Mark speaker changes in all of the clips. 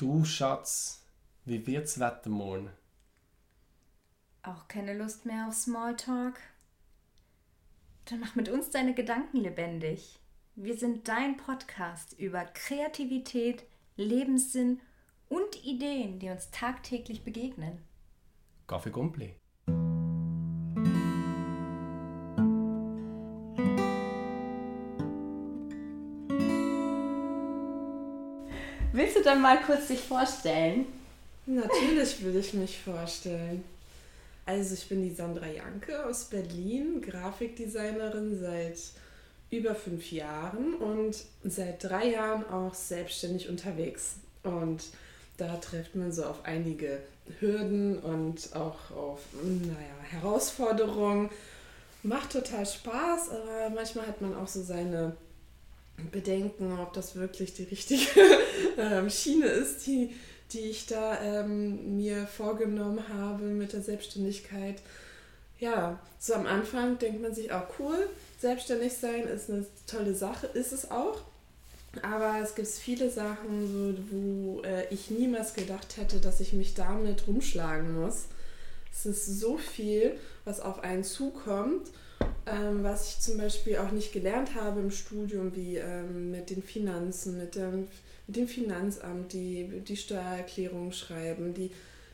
Speaker 1: Du, Schatz, wie wird's Wetter morgen?
Speaker 2: Auch keine Lust mehr auf Smalltalk? Dann mach mit uns deine Gedanken lebendig. Wir sind dein Podcast über Kreativität, Lebenssinn und Ideen, die uns tagtäglich begegnen.
Speaker 1: Kaffee Gumpli.
Speaker 2: Du dann mal kurz dich vorstellen?
Speaker 3: Natürlich will ich mich vorstellen. Also ich bin die Sandra Janke aus Berlin, Grafikdesignerin seit über fünf Jahren und seit drei Jahren auch selbstständig unterwegs. Und da trifft man so auf einige Hürden und auch auf naja, Herausforderungen. Macht total Spaß, aber manchmal hat man auch so seine Bedenken, ob das wirklich die richtige ähm, Schiene ist, die, die ich da ähm, mir vorgenommen habe mit der Selbstständigkeit. Ja, so am Anfang denkt man sich auch cool, selbstständig sein ist eine tolle Sache, ist es auch. Aber es gibt viele Sachen, so, wo äh, ich niemals gedacht hätte, dass ich mich damit rumschlagen muss. Es ist so viel, was auf einen zukommt ähm, was ich zum Beispiel auch nicht gelernt habe im Studium, wie ähm, mit den Finanzen, mit dem, mit dem Finanzamt, die, die Steuererklärung schreiben, die,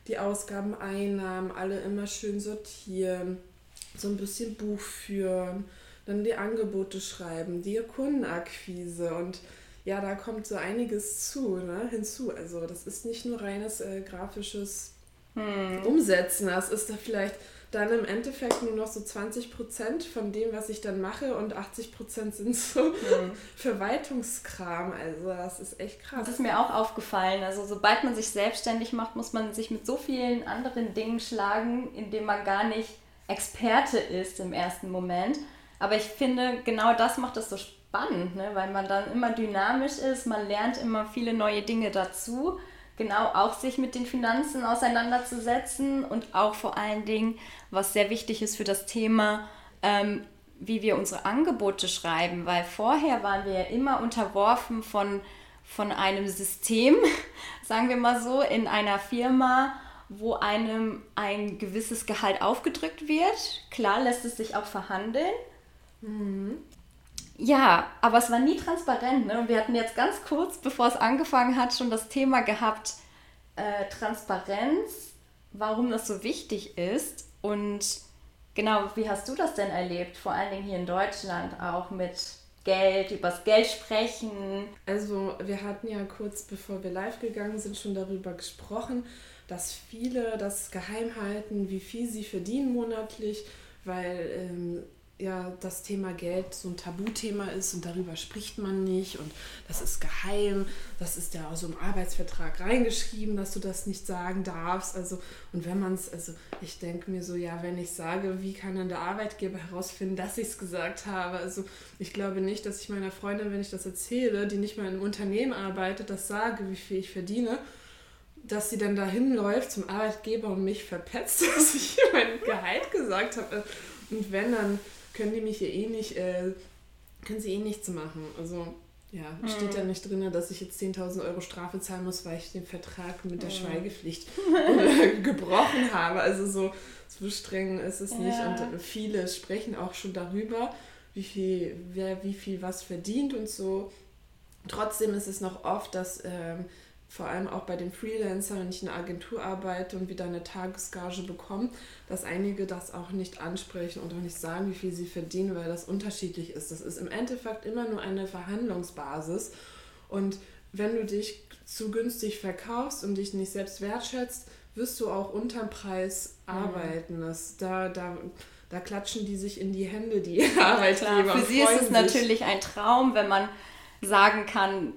Speaker 3: die Ausgaben, Einnahmen, alle immer schön sortieren, so ein bisschen Buch führen, dann die Angebote schreiben, die Kundenakquise und ja, da kommt so einiges zu, ne, hinzu. Also das ist nicht nur reines äh, grafisches hm. Umsetzen, das ist da vielleicht dann im Endeffekt nur noch so 20 Prozent von dem, was ich dann mache und 80 Prozent sind so mhm. Verwaltungskram. Also das ist echt krass.
Speaker 2: Das ist mir auch aufgefallen. Also sobald man sich selbstständig macht, muss man sich mit so vielen anderen Dingen schlagen, in denen man gar nicht Experte ist im ersten Moment. Aber ich finde, genau das macht es so spannend, ne? weil man dann immer dynamisch ist, man lernt immer viele neue Dinge dazu genau auch sich mit den Finanzen auseinanderzusetzen und auch vor allen Dingen, was sehr wichtig ist für das Thema, ähm, wie wir unsere Angebote schreiben, weil vorher waren wir ja immer unterworfen von, von einem System, sagen wir mal so, in einer Firma, wo einem ein gewisses Gehalt aufgedrückt wird. Klar lässt es sich auch verhandeln. Mhm. Ja, aber es war nie transparent. Ne? Und wir hatten jetzt ganz kurz, bevor es angefangen hat, schon das Thema gehabt, äh, Transparenz, warum das so wichtig ist. Und genau, wie hast du das denn erlebt? Vor allen Dingen hier in Deutschland auch mit Geld, übers Geld sprechen.
Speaker 3: Also wir hatten ja kurz bevor wir live gegangen sind schon darüber gesprochen, dass viele das geheim halten, wie viel sie verdienen monatlich, weil ähm, ja das Thema Geld so ein Tabuthema ist und darüber spricht man nicht und das ist geheim, das ist ja auch so im Arbeitsvertrag reingeschrieben, dass du das nicht sagen darfst. Also und wenn man es, also ich denke mir so, ja, wenn ich sage, wie kann dann der Arbeitgeber herausfinden, dass ich es gesagt habe? Also ich glaube nicht, dass ich meiner Freundin, wenn ich das erzähle, die nicht mal in einem Unternehmen arbeitet, das sage, wie viel ich verdiene dass sie dann dahin läuft zum Arbeitgeber und mich verpetzt, dass ich mein Gehalt gesagt habe. Und wenn, dann können die mich hier eh nicht, äh, können sie eh nichts machen. Also ja, mhm. steht ja nicht drin, dass ich jetzt 10.000 Euro Strafe zahlen muss, weil ich den Vertrag mit der mhm. Schweigepflicht gebrochen habe. Also so, so streng ist es ja. nicht. Und viele sprechen auch schon darüber, wie viel, wer wie viel was verdient und so. Trotzdem ist es noch oft, dass ähm, vor allem auch bei den Freelancern, wenn ich in einer Agentur arbeite und wieder eine Tagesgage bekomme, dass einige das auch nicht ansprechen und auch nicht sagen, wie viel sie verdienen, weil das unterschiedlich ist. Das ist im Endeffekt immer nur eine Verhandlungsbasis. Und wenn du dich zu günstig verkaufst und dich nicht selbst wertschätzt, wirst du auch unterm Preis mhm. arbeiten. Das, da, da, da klatschen die sich in die Hände, die Arbeitgeber.
Speaker 2: Klar, für sie ist es sich. natürlich ein Traum, wenn man sagen kann,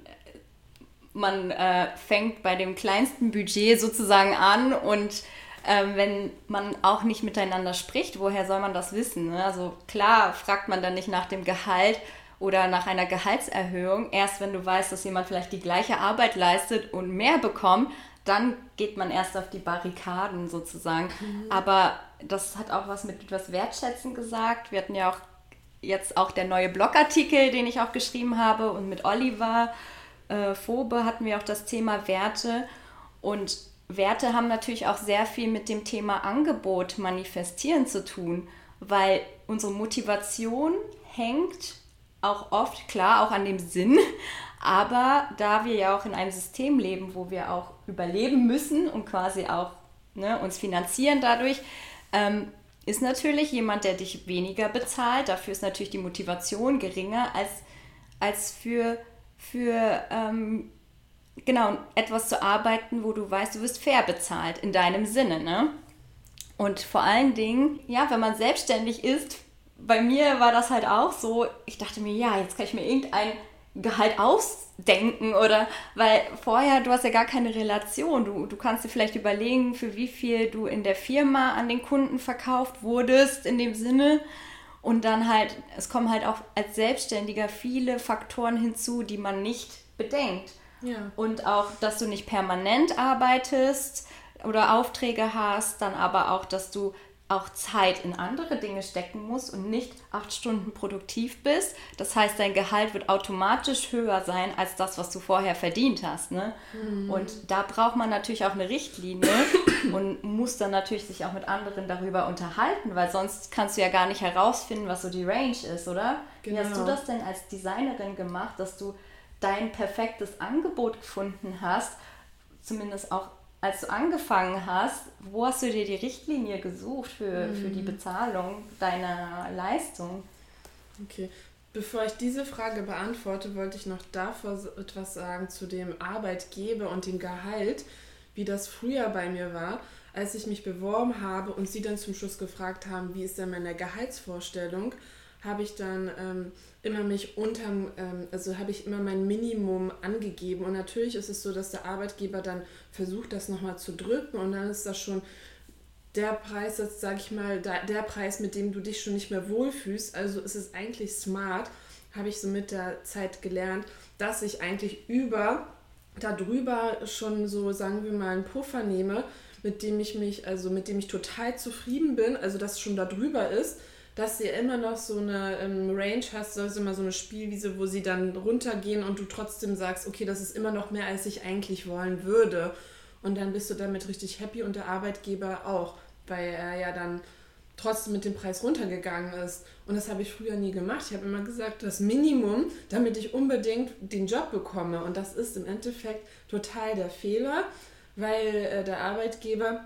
Speaker 2: man äh, fängt bei dem kleinsten Budget sozusagen an und ähm, wenn man auch nicht miteinander spricht, woher soll man das wissen? Ne? Also klar fragt man dann nicht nach dem Gehalt oder nach einer Gehaltserhöhung. Erst wenn du weißt, dass jemand vielleicht die gleiche Arbeit leistet und mehr bekommt, dann geht man erst auf die Barrikaden sozusagen. Mhm. Aber das hat auch was mit etwas Wertschätzen gesagt. Wir hatten ja auch jetzt auch der neue Blogartikel, den ich auch geschrieben habe und mit Oliver äh, Phobe hatten wir auch das Thema Werte. Und Werte haben natürlich auch sehr viel mit dem Thema Angebot manifestieren zu tun, weil unsere Motivation hängt auch oft, klar, auch an dem Sinn, aber da wir ja auch in einem System leben, wo wir auch überleben müssen und quasi auch ne, uns finanzieren dadurch, ähm, ist natürlich jemand, der dich weniger bezahlt. Dafür ist natürlich die Motivation geringer als, als für, für ähm, genau, etwas zu arbeiten, wo du weißt, du wirst fair bezahlt in deinem Sinne. Ne? Und vor allen Dingen, ja, wenn man selbstständig ist, bei mir war das halt auch so, ich dachte mir, ja, jetzt kann ich mir irgendein Gehalt ausdenken oder weil vorher du hast ja gar keine Relation. Du, du kannst dir vielleicht überlegen, für wie viel du in der Firma an den Kunden verkauft wurdest, in dem Sinne. Und dann halt, es kommen halt auch als Selbstständiger viele Faktoren hinzu, die man nicht bedenkt. Ja. Und auch, dass du nicht permanent arbeitest oder Aufträge hast, dann aber auch, dass du auch Zeit in andere Dinge stecken musst und nicht acht Stunden produktiv bist. Das heißt, dein Gehalt wird automatisch höher sein als das, was du vorher verdient hast. Ne? Mhm. Und da braucht man natürlich auch eine Richtlinie und muss dann natürlich sich auch mit anderen darüber unterhalten, weil sonst kannst du ja gar nicht herausfinden, was so die Range ist, oder? Genau. Wie hast du genau. das denn als Designerin gemacht, dass du dein perfektes Angebot gefunden hast, zumindest auch als du angefangen hast, wo hast du dir die Richtlinie gesucht für, mhm. für die mhm. Bezahlung deiner Leistung?
Speaker 3: Okay. Bevor ich diese Frage beantworte, wollte ich noch davor etwas sagen zu dem Arbeitgeber und dem Gehalt, wie das früher bei mir war, als ich mich beworben habe und sie dann zum Schluss gefragt haben, wie ist denn meine Gehaltsvorstellung, habe ich dann ähm, immer mich unterm, ähm, also habe ich immer mein Minimum angegeben. Und natürlich ist es so, dass der Arbeitgeber dann versucht, das nochmal zu drücken und dann ist das schon der Preis, jetzt sage ich mal, der, der Preis, mit dem du dich schon nicht mehr wohlfühlst. Also ist es eigentlich smart, habe ich so mit der Zeit gelernt, dass ich eigentlich über, darüber schon so, sagen wir mal, einen Puffer nehme, mit dem ich mich, also mit dem ich total zufrieden bin, also dass schon darüber ist dass du immer noch so eine ähm, Range hast, also immer so eine Spielwiese, wo sie dann runtergehen und du trotzdem sagst, okay, das ist immer noch mehr, als ich eigentlich wollen würde. Und dann bist du damit richtig happy und der Arbeitgeber auch, weil er ja dann trotzdem mit dem Preis runtergegangen ist. Und das habe ich früher nie gemacht. Ich habe immer gesagt, das Minimum, damit ich unbedingt den Job bekomme. Und das ist im Endeffekt total der Fehler, weil äh, der Arbeitgeber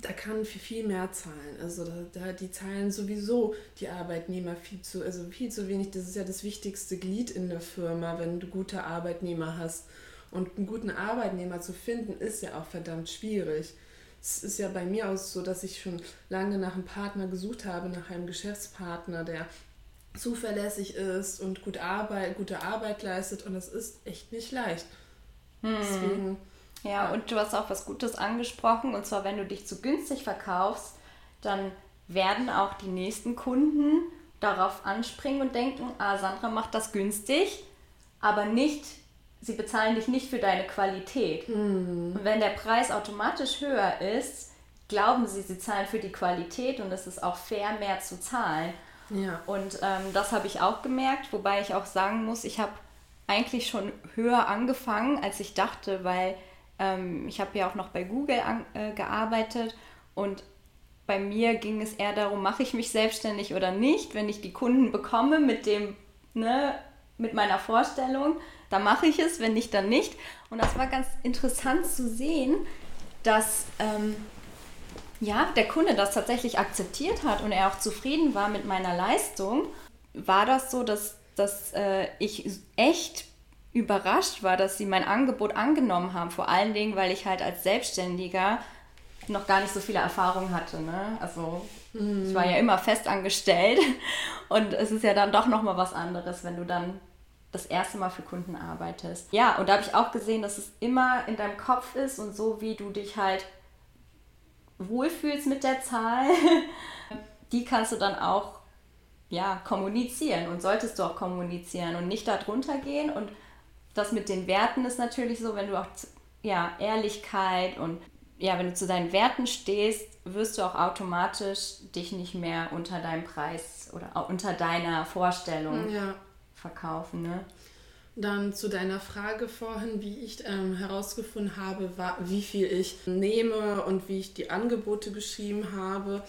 Speaker 3: da kann viel, viel mehr zahlen. Also da, da, die zahlen sowieso die Arbeitnehmer viel zu, also viel zu wenig. Das ist ja das wichtigste Glied in der Firma, wenn du gute Arbeitnehmer hast. Und einen guten Arbeitnehmer zu finden, ist ja auch verdammt schwierig. Es ist ja bei mir auch so, dass ich schon lange nach einem Partner gesucht habe, nach einem Geschäftspartner, der zuverlässig ist und gut Arbeit, gute Arbeit leistet. Und das ist echt nicht leicht. Hm.
Speaker 2: Deswegen ja, und du hast auch was Gutes angesprochen, und zwar, wenn du dich zu günstig verkaufst, dann werden auch die nächsten Kunden darauf anspringen und denken, ah, Sandra macht das günstig, aber nicht, sie bezahlen dich nicht für deine Qualität. Mhm. Und wenn der Preis automatisch höher ist, glauben sie, sie zahlen für die Qualität und es ist auch fair, mehr zu zahlen. Ja. Und ähm, das habe ich auch gemerkt, wobei ich auch sagen muss, ich habe eigentlich schon höher angefangen, als ich dachte, weil ähm, ich habe ja auch noch bei Google an, äh, gearbeitet und bei mir ging es eher darum, mache ich mich selbstständig oder nicht. Wenn ich die Kunden bekomme mit dem, ne, mit meiner Vorstellung, dann mache ich es, wenn nicht, dann nicht. Und das war ganz interessant zu sehen, dass ähm, ja, der Kunde das tatsächlich akzeptiert hat und er auch zufrieden war mit meiner Leistung. War das so, dass, dass äh, ich echt überrascht war, dass sie mein Angebot angenommen haben. Vor allen Dingen, weil ich halt als Selbstständiger noch gar nicht so viele Erfahrungen hatte. Ne? Also ich war ja immer fest angestellt und es ist ja dann doch nochmal was anderes, wenn du dann das erste Mal für Kunden arbeitest. Ja, und da habe ich auch gesehen, dass es immer in deinem Kopf ist und so wie du dich halt wohlfühlst mit der Zahl, die kannst du dann auch ja, kommunizieren und solltest du auch kommunizieren und nicht darunter gehen und das mit den Werten ist natürlich so, wenn du auch ja, Ehrlichkeit und ja, wenn du zu deinen Werten stehst, wirst du auch automatisch dich nicht mehr unter deinem Preis oder unter deiner Vorstellung ja. Verkaufen. Ne?
Speaker 3: Dann zu deiner Frage vorhin, wie ich ähm, herausgefunden habe, wie viel ich nehme und wie ich die Angebote beschrieben habe.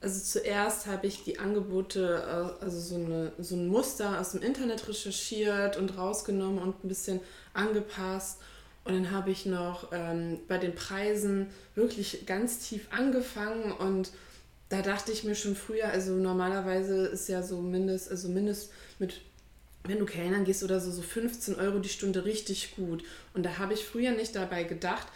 Speaker 3: Also zuerst habe ich die Angebote, äh, also so, eine, so ein Muster aus dem Internet recherchiert und rausgenommen und ein bisschen angepasst. Und dann habe ich noch ähm, bei den Preisen wirklich ganz tief angefangen und da dachte ich mir schon früher, also normalerweise ist ja so mindest, also mindest mit wenn du Kellnern gehst oder so, so 15 Euro die Stunde richtig gut. Und da habe ich früher nicht dabei gedacht,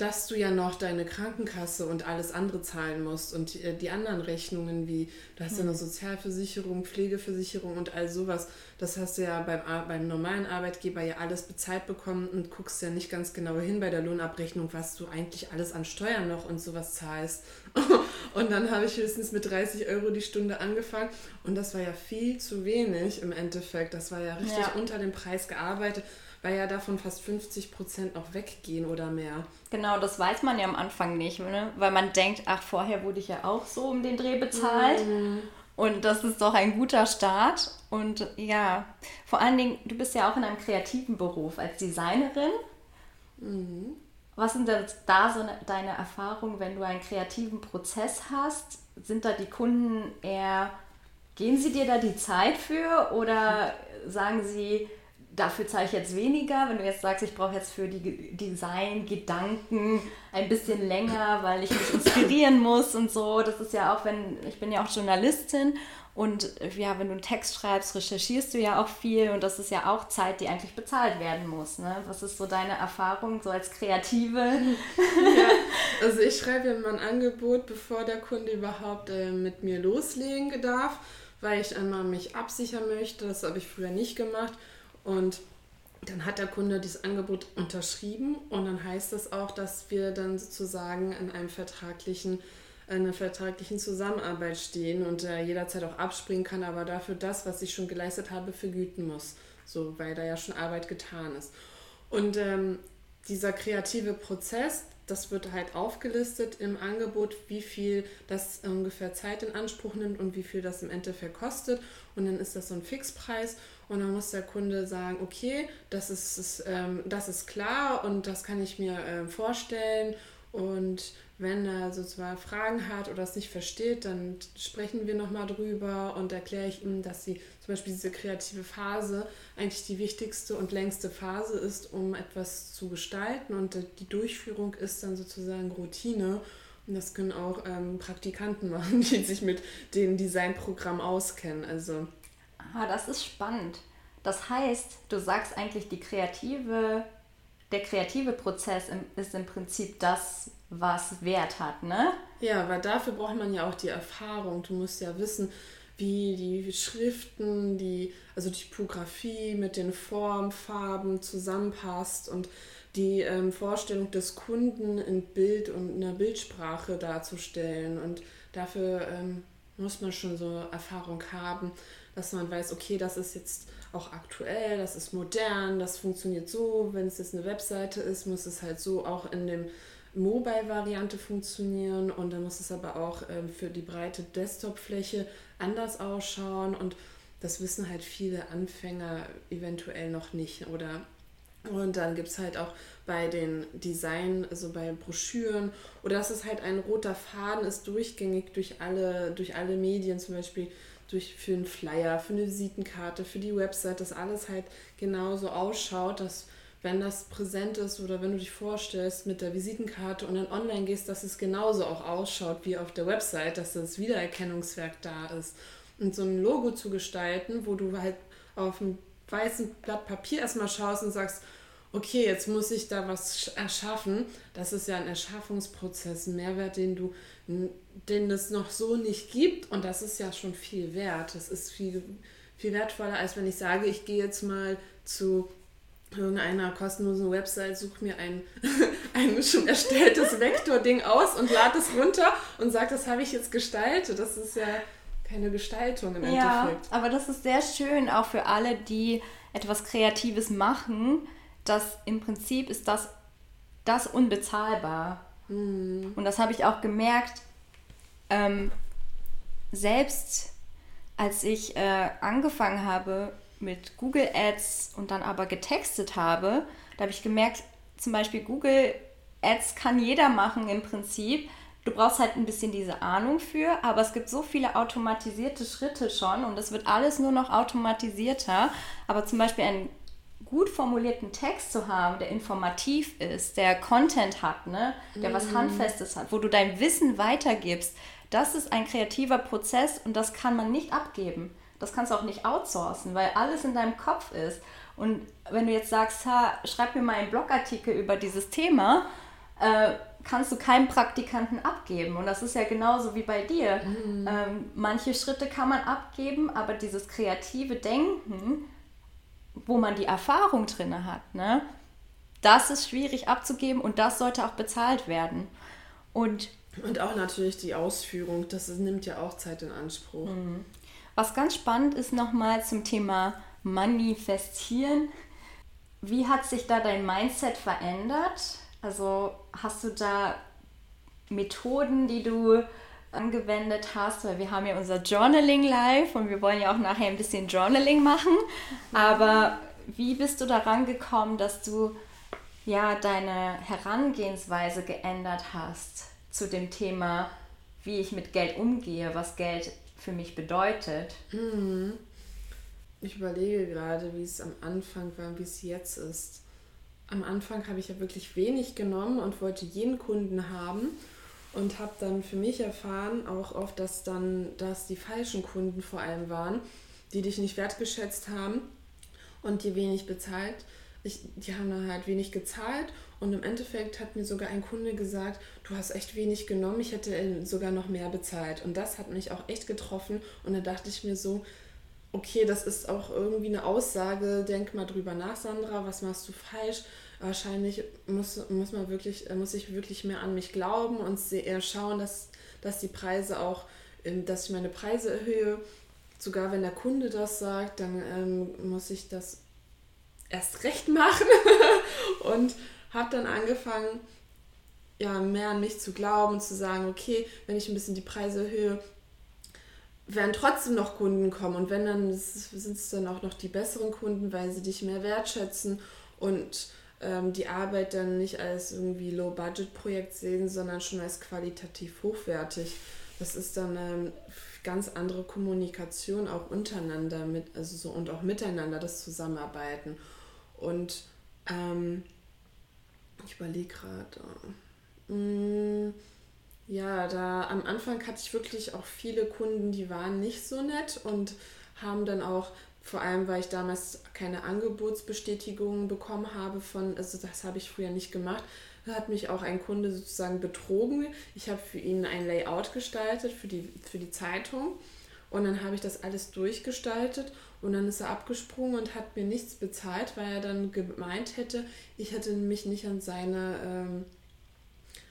Speaker 3: dass du ja noch deine Krankenkasse und alles andere zahlen musst und die, die anderen Rechnungen wie, du hast ja eine hm. Sozialversicherung, Pflegeversicherung und all sowas, das hast du ja beim, beim normalen Arbeitgeber ja alles bezahlt bekommen und guckst ja nicht ganz genau hin bei der Lohnabrechnung, was du eigentlich alles an Steuern noch und sowas zahlst. und dann habe ich höchstens mit 30 Euro die Stunde angefangen und das war ja viel zu wenig im Endeffekt. Das war ja richtig ja. unter dem Preis gearbeitet weil ja davon fast 50 Prozent auch weggehen oder mehr.
Speaker 2: Genau, das weiß man ja am Anfang nicht, ne? weil man denkt, ach, vorher wurde ich ja auch so um den Dreh bezahlt. Mhm. Und das ist doch ein guter Start. Und ja, vor allen Dingen, du bist ja auch in einem kreativen Beruf als Designerin. Mhm. Was sind denn da so deine Erfahrungen, wenn du einen kreativen Prozess hast? Sind da die Kunden eher, geben sie dir da die Zeit für oder sagen sie, dafür zahle ich jetzt weniger. Wenn du jetzt sagst, ich brauche jetzt für die Design-Gedanken ein bisschen länger, weil ich mich inspirieren muss und so. Das ist ja auch, wenn, ich bin ja auch Journalistin und ja, wenn du einen Text schreibst, recherchierst du ja auch viel und das ist ja auch Zeit, die eigentlich bezahlt werden muss. Ne? Was ist so deine Erfahrung so als Kreative?
Speaker 3: Ja, also ich schreibe ja mein Angebot, bevor der Kunde überhaupt äh, mit mir loslegen darf, weil ich einmal mich absichern möchte. Das habe ich früher nicht gemacht. Und dann hat der Kunde dieses Angebot unterschrieben und dann heißt das auch, dass wir dann sozusagen in einem vertraglichen, einer vertraglichen Zusammenarbeit stehen und er jederzeit auch abspringen kann, aber dafür das, was ich schon geleistet habe, vergüten muss. So, weil da ja schon Arbeit getan ist. Und ähm, dieser kreative Prozess, das wird halt aufgelistet im Angebot, wie viel das ungefähr Zeit in Anspruch nimmt und wie viel das im Endeffekt kostet. Und dann ist das so ein Fixpreis und dann muss der Kunde sagen, okay, das ist, ist ähm, das ist klar und das kann ich mir äh, vorstellen. Und wenn er so zwar Fragen hat oder es nicht versteht, dann sprechen wir nochmal drüber und erkläre ich ihm, dass sie zum Beispiel diese kreative Phase eigentlich die wichtigste und längste Phase ist, um etwas zu gestalten und die Durchführung ist dann sozusagen Routine. Und das können auch ähm, Praktikanten machen, die sich mit dem Designprogramm auskennen. Also
Speaker 2: Ah, das ist spannend. Das heißt, du sagst eigentlich, die kreative, der kreative Prozess ist im Prinzip das, was Wert hat, ne?
Speaker 3: Ja, weil dafür braucht man ja auch die Erfahrung. Du musst ja wissen, wie die Schriften, die, also Typografie mit den Formen, Farben zusammenpasst und die ähm, Vorstellung des Kunden in Bild und in der Bildsprache darzustellen. Und dafür ähm, muss man schon so Erfahrung haben dass man weiß, okay, das ist jetzt auch aktuell, das ist modern, das funktioniert so. Wenn es jetzt eine Webseite ist, muss es halt so auch in dem Mobile-Variante funktionieren und dann muss es aber auch ähm, für die breite Desktop-Fläche anders ausschauen und das wissen halt viele Anfänger eventuell noch nicht oder? Und dann gibt es halt auch bei den Design, also bei Broschüren, oder dass es halt ein roter Faden ist, durchgängig durch alle, durch alle Medien, zum Beispiel durch, für einen Flyer, für eine Visitenkarte, für die Website, dass alles halt genauso ausschaut, dass wenn das präsent ist oder wenn du dich vorstellst mit der Visitenkarte und dann online gehst, dass es genauso auch ausschaut wie auf der Website, dass das Wiedererkennungswerk da ist. Und so ein Logo zu gestalten, wo du halt auf einem weißen Blatt Papier erstmal schaust und sagst, okay, jetzt muss ich da was erschaffen. Das ist ja ein Erschaffungsprozess, ein Mehrwert, den du den es noch so nicht gibt. Und das ist ja schon viel wert. Das ist viel, viel wertvoller, als wenn ich sage, ich gehe jetzt mal zu irgendeiner kostenlosen Website, suche mir ein, ein schon erstelltes Vektor-Ding aus und lade es runter und sage, das habe ich jetzt gestaltet. Das ist ja keine Gestaltung im ja, Endeffekt.
Speaker 2: Aber das ist sehr schön, auch für alle, die etwas Kreatives machen, dass im Prinzip ist das, das unbezahlbar. Mhm. Und das habe ich auch gemerkt, ähm, selbst als ich äh, angefangen habe, mit Google Ads und dann aber getextet habe, da habe ich gemerkt, zum Beispiel Google Ads kann jeder machen im Prinzip. Du brauchst halt ein bisschen diese Ahnung für, aber es gibt so viele automatisierte Schritte schon und es wird alles nur noch automatisierter. Aber zum Beispiel einen gut formulierten Text zu haben, der informativ ist, der Content hat, ne? der was Handfestes hat, wo du dein Wissen weitergibst, das ist ein kreativer Prozess und das kann man nicht abgeben. Das kannst du auch nicht outsourcen, weil alles in deinem Kopf ist. Und wenn du jetzt sagst, ha, schreib mir mal einen Blogartikel über dieses Thema, äh, kannst du keinem Praktikanten abgeben. Und das ist ja genauso wie bei dir. Mhm. Ähm, manche Schritte kann man abgeben, aber dieses kreative Denken, wo man die Erfahrung drin hat, ne, das ist schwierig abzugeben und das sollte auch bezahlt werden. Und,
Speaker 3: und auch natürlich die Ausführung, das nimmt ja auch Zeit in Anspruch. Mhm.
Speaker 2: Was ganz spannend ist nochmal zum Thema Manifestieren. Wie hat sich da dein Mindset verändert? Also hast du da Methoden, die du angewendet hast, weil wir haben ja unser Journaling live und wir wollen ja auch nachher ein bisschen Journaling machen. Aber wie bist du daran gekommen, dass du ja deine Herangehensweise geändert hast zu dem Thema, wie ich mit Geld umgehe, was Geld für mich bedeutet?
Speaker 3: Mhm. Ich überlege gerade, wie es am Anfang war und wie es jetzt ist. Am Anfang habe ich ja wirklich wenig genommen und wollte jeden Kunden haben und habe dann für mich erfahren, auch oft, dass dann dass die falschen Kunden vor allem waren, die dich nicht wertgeschätzt haben und dir wenig bezahlt. Ich, die haben dann halt wenig gezahlt und im Endeffekt hat mir sogar ein Kunde gesagt, du hast echt wenig genommen, ich hätte sogar noch mehr bezahlt. Und das hat mich auch echt getroffen und da dachte ich mir so, okay, das ist auch irgendwie eine Aussage, denk mal drüber nach, Sandra, was machst du falsch? Wahrscheinlich muss, muss man wirklich, äh, muss ich wirklich mehr an mich glauben und eher schauen, dass, dass die Preise auch, ähm, dass ich meine Preise erhöhe. Sogar wenn der Kunde das sagt, dann ähm, muss ich das erst recht machen und habe dann angefangen, ja, mehr an mich zu glauben und zu sagen, okay, wenn ich ein bisschen die Preise erhöhe, werden trotzdem noch Kunden kommen und wenn, dann sind es dann auch noch die besseren Kunden, weil sie dich mehr wertschätzen und ähm, die Arbeit dann nicht als irgendwie Low-Budget-Projekt sehen, sondern schon als qualitativ hochwertig. Das ist dann eine ähm, ganz andere Kommunikation auch untereinander mit, also so und auch miteinander das Zusammenarbeiten. Und ähm, ich überlege gerade. Äh, ja, da am Anfang hatte ich wirklich auch viele Kunden, die waren nicht so nett und haben dann auch, vor allem weil ich damals keine Angebotsbestätigungen bekommen habe von, also das habe ich früher nicht gemacht, hat mich auch ein Kunde sozusagen betrogen. Ich habe für ihn ein Layout gestaltet für die, für die Zeitung und dann habe ich das alles durchgestaltet und dann ist er abgesprungen und hat mir nichts bezahlt, weil er dann gemeint hätte, ich hätte mich nicht an seine... Ähm,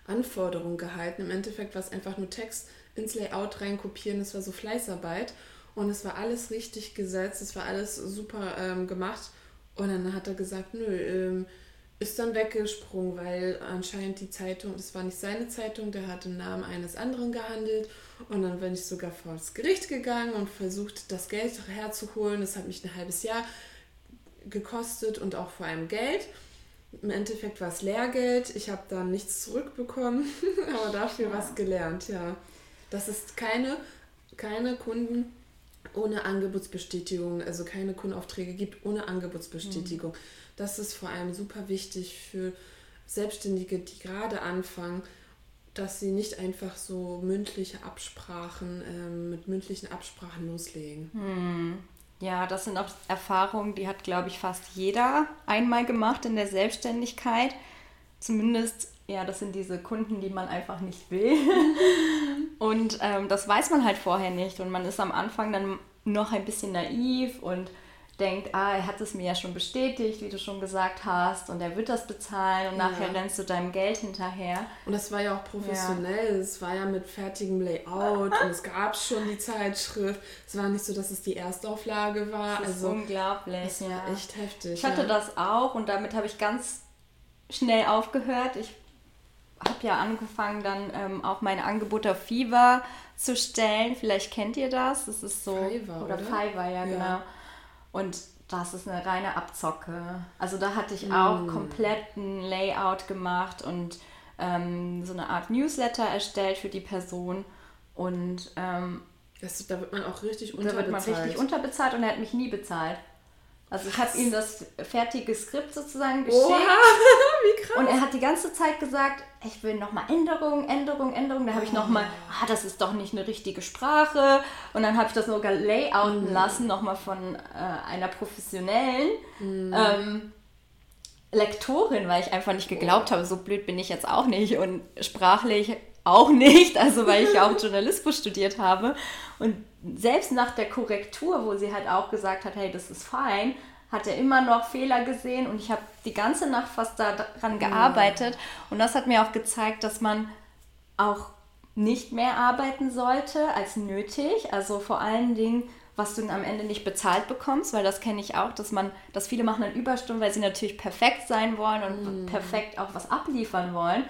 Speaker 3: Anforderungen gehalten. Im Endeffekt war es einfach nur Text ins Layout reinkopieren. Es war so Fleißarbeit und es war alles richtig gesetzt. Es war alles super ähm, gemacht. Und dann hat er gesagt, nö, ähm, ist dann weggesprungen, weil anscheinend die Zeitung, das war nicht seine Zeitung, der hat im Namen eines anderen gehandelt. Und dann bin ich sogar vor das Gericht gegangen und versucht, das Geld herzuholen. Das hat mich ein halbes Jahr gekostet und auch vor allem Geld. Im Endeffekt war es Lehrgeld. Ich habe dann nichts zurückbekommen, aber dafür ja. was gelernt, ja. Das ist keine, keine Kunden ohne Angebotsbestätigung, also keine Kundenaufträge gibt ohne Angebotsbestätigung. Mhm. Das ist vor allem super wichtig für Selbstständige, die gerade anfangen, dass sie nicht einfach so mündliche Absprachen, ähm, mit mündlichen Absprachen loslegen.
Speaker 2: Mhm. Ja, das sind auch Erfahrungen, die hat, glaube ich, fast jeder einmal gemacht in der Selbstständigkeit. Zumindest, ja, das sind diese Kunden, die man einfach nicht will. und ähm, das weiß man halt vorher nicht. Und man ist am Anfang dann noch ein bisschen naiv und denkt, ah, er hat es mir ja schon bestätigt, wie du schon gesagt hast, und er wird das bezahlen und ja. nachher rennst du deinem Geld hinterher.
Speaker 3: Und das war ja auch professionell, ja. es war ja mit fertigem Layout und es gab schon die Zeitschrift. Es war nicht so, dass es die Erstauflage war.
Speaker 2: Das ist also, unglaublich.
Speaker 3: Das war ja. echt heftig.
Speaker 2: Ich hatte das auch und damit habe ich ganz schnell aufgehört. Ich habe ja angefangen, dann ähm, auch meine Angebote auf Fiverr zu stellen. Vielleicht kennt ihr das. Das ist so.
Speaker 3: Fiverr,
Speaker 2: oder, oder? Fiverr, ja, genau. Und das ist eine reine Abzocke. Also da hatte ich auch komplett ein Layout gemacht und ähm, so eine Art Newsletter erstellt für die Person. Und ähm,
Speaker 3: Das, da wird man auch richtig
Speaker 2: da wird man
Speaker 3: unterbezahlt.
Speaker 2: richtig unterbezahlt und er hat mich nie bezahlt. Also ich habe ihm das fertige Skript sozusagen geschickt.
Speaker 3: Oha, wie krass.
Speaker 2: Und er hat die ganze Zeit gesagt, ich will nochmal Änderungen, Änderungen, Änderungen. Da habe ich nochmal, ah, das ist doch nicht eine richtige Sprache. Und dann habe ich das sogar layouten lassen, nochmal von äh, einer professionellen ähm, Lektorin, weil ich einfach nicht geglaubt habe, so blöd bin ich jetzt auch nicht und sprachlich auch nicht, also weil ich ja auch Journalismus studiert habe. Und selbst nach der Korrektur, wo sie halt auch gesagt hat, hey, das ist fein, hat er immer noch Fehler gesehen und ich habe die ganze Nacht fast daran gearbeitet. Und das hat mir auch gezeigt, dass man auch nicht mehr arbeiten sollte als nötig. Also vor allen Dingen, was du am Ende nicht bezahlt bekommst, weil das kenne ich auch, dass man, dass viele machen dann Überstunden, weil sie natürlich perfekt sein wollen und perfekt auch was abliefern wollen.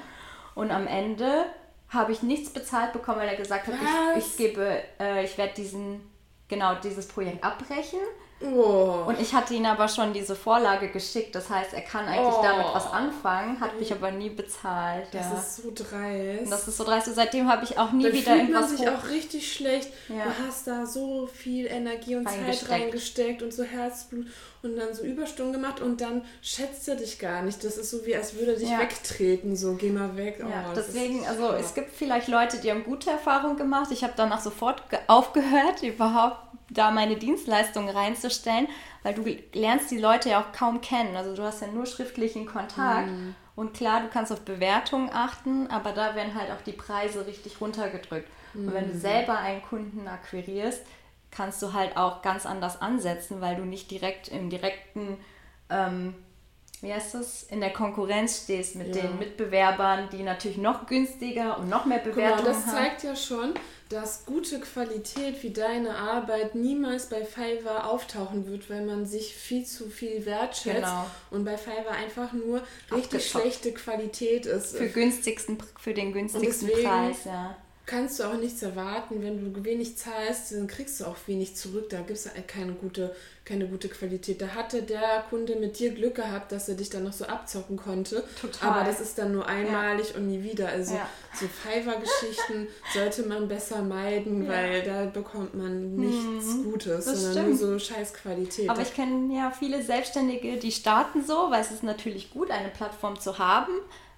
Speaker 2: Und am Ende habe ich nichts bezahlt bekommen, weil er gesagt hat, ich, ich gebe, äh, ich werde diesen, genau dieses Projekt abbrechen.
Speaker 3: Oh.
Speaker 2: Und ich hatte ihm aber schon diese Vorlage geschickt, das heißt, er kann eigentlich
Speaker 3: Oh.
Speaker 2: damit was anfangen, hat mich aber nie bezahlt.
Speaker 3: das
Speaker 2: ja.
Speaker 3: ist so dreist.
Speaker 2: Und das ist so dreist. Und Seitdem habe ich auch nie
Speaker 3: Dann
Speaker 2: wieder
Speaker 3: fühlt man sich
Speaker 2: hoch-
Speaker 3: auch richtig schlecht.
Speaker 2: Ja.
Speaker 3: Du hast da so viel Energie und Zeit
Speaker 2: Reingesteckt.
Speaker 3: und so Herzblut und dann so Überstunden gemacht und dann schätzt er dich gar nicht. Das ist so wie, als würde er dich
Speaker 2: Ja.
Speaker 3: wegtreten, so geh mal weg. Oh,
Speaker 2: Ja, deswegen, also es gibt vielleicht Leute, die haben gute Erfahrungen gemacht. Ich habe danach sofort ge- aufgehört, überhaupt da meine Dienstleistungen reinzustellen, weil du lernst die Leute ja auch kaum kennen. Also du hast ja nur schriftlichen Kontakt.
Speaker 3: Mhm.
Speaker 2: Und klar, du kannst auf Bewertungen achten, aber da werden halt auch die Preise richtig runtergedrückt. Und wenn du
Speaker 3: Mhm.
Speaker 2: selber einen Kunden akquirierst, kannst du halt auch ganz anders ansetzen, weil du nicht direkt im direkten ähm, wie heißt das, in der Konkurrenz stehst mit
Speaker 3: Ja.
Speaker 2: den Mitbewerbern, die natürlich noch günstiger und noch mehr
Speaker 3: Guck mal,
Speaker 2: Bewertungen
Speaker 3: das
Speaker 2: haben.
Speaker 3: zeigt ja schon, dass gute Qualität wie deine Arbeit niemals bei Fiverr auftauchen wird, weil man sich viel zu viel wertschätzt
Speaker 2: Genau.
Speaker 3: und bei Fiverr einfach nur richtig schlechte Qualität ist.
Speaker 2: Für, günstigsten, für den günstigsten Preis, ja.
Speaker 3: Kannst du auch nichts erwarten. Wenn du wenig zahlst, dann kriegst du auch wenig zurück. Da gibt es keine gute, keine gute Qualität. Da hatte der Kunde mit dir Glück gehabt, dass er dich dann noch so abzocken konnte.
Speaker 2: Total.
Speaker 3: Aber das ist dann nur einmalig und nie wieder. Also
Speaker 2: Ja.
Speaker 3: so Fiverr-Geschichten sollte man besser meiden,
Speaker 2: Ja.
Speaker 3: weil da bekommt man nichts Gutes,
Speaker 2: das
Speaker 3: sondern
Speaker 2: stimmt.
Speaker 3: nur so Scheißqualität.
Speaker 2: Aber ich kenne ja viele Selbstständige, die starten so, weil es ist natürlich gut, eine Plattform zu haben,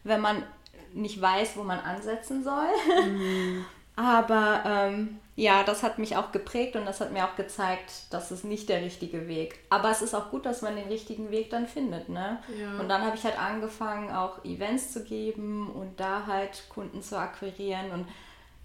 Speaker 2: wenn man nicht weiß, wo man ansetzen soll. Aber ähm, ja, das hat mich auch geprägt und das hat mir auch gezeigt, dass es nicht der richtige Weg. Aber es ist auch gut, dass man den richtigen Weg dann findet, ne?
Speaker 3: Ja.
Speaker 2: Und dann habe ich halt angefangen, auch Events zu geben und da halt Kunden zu akquirieren und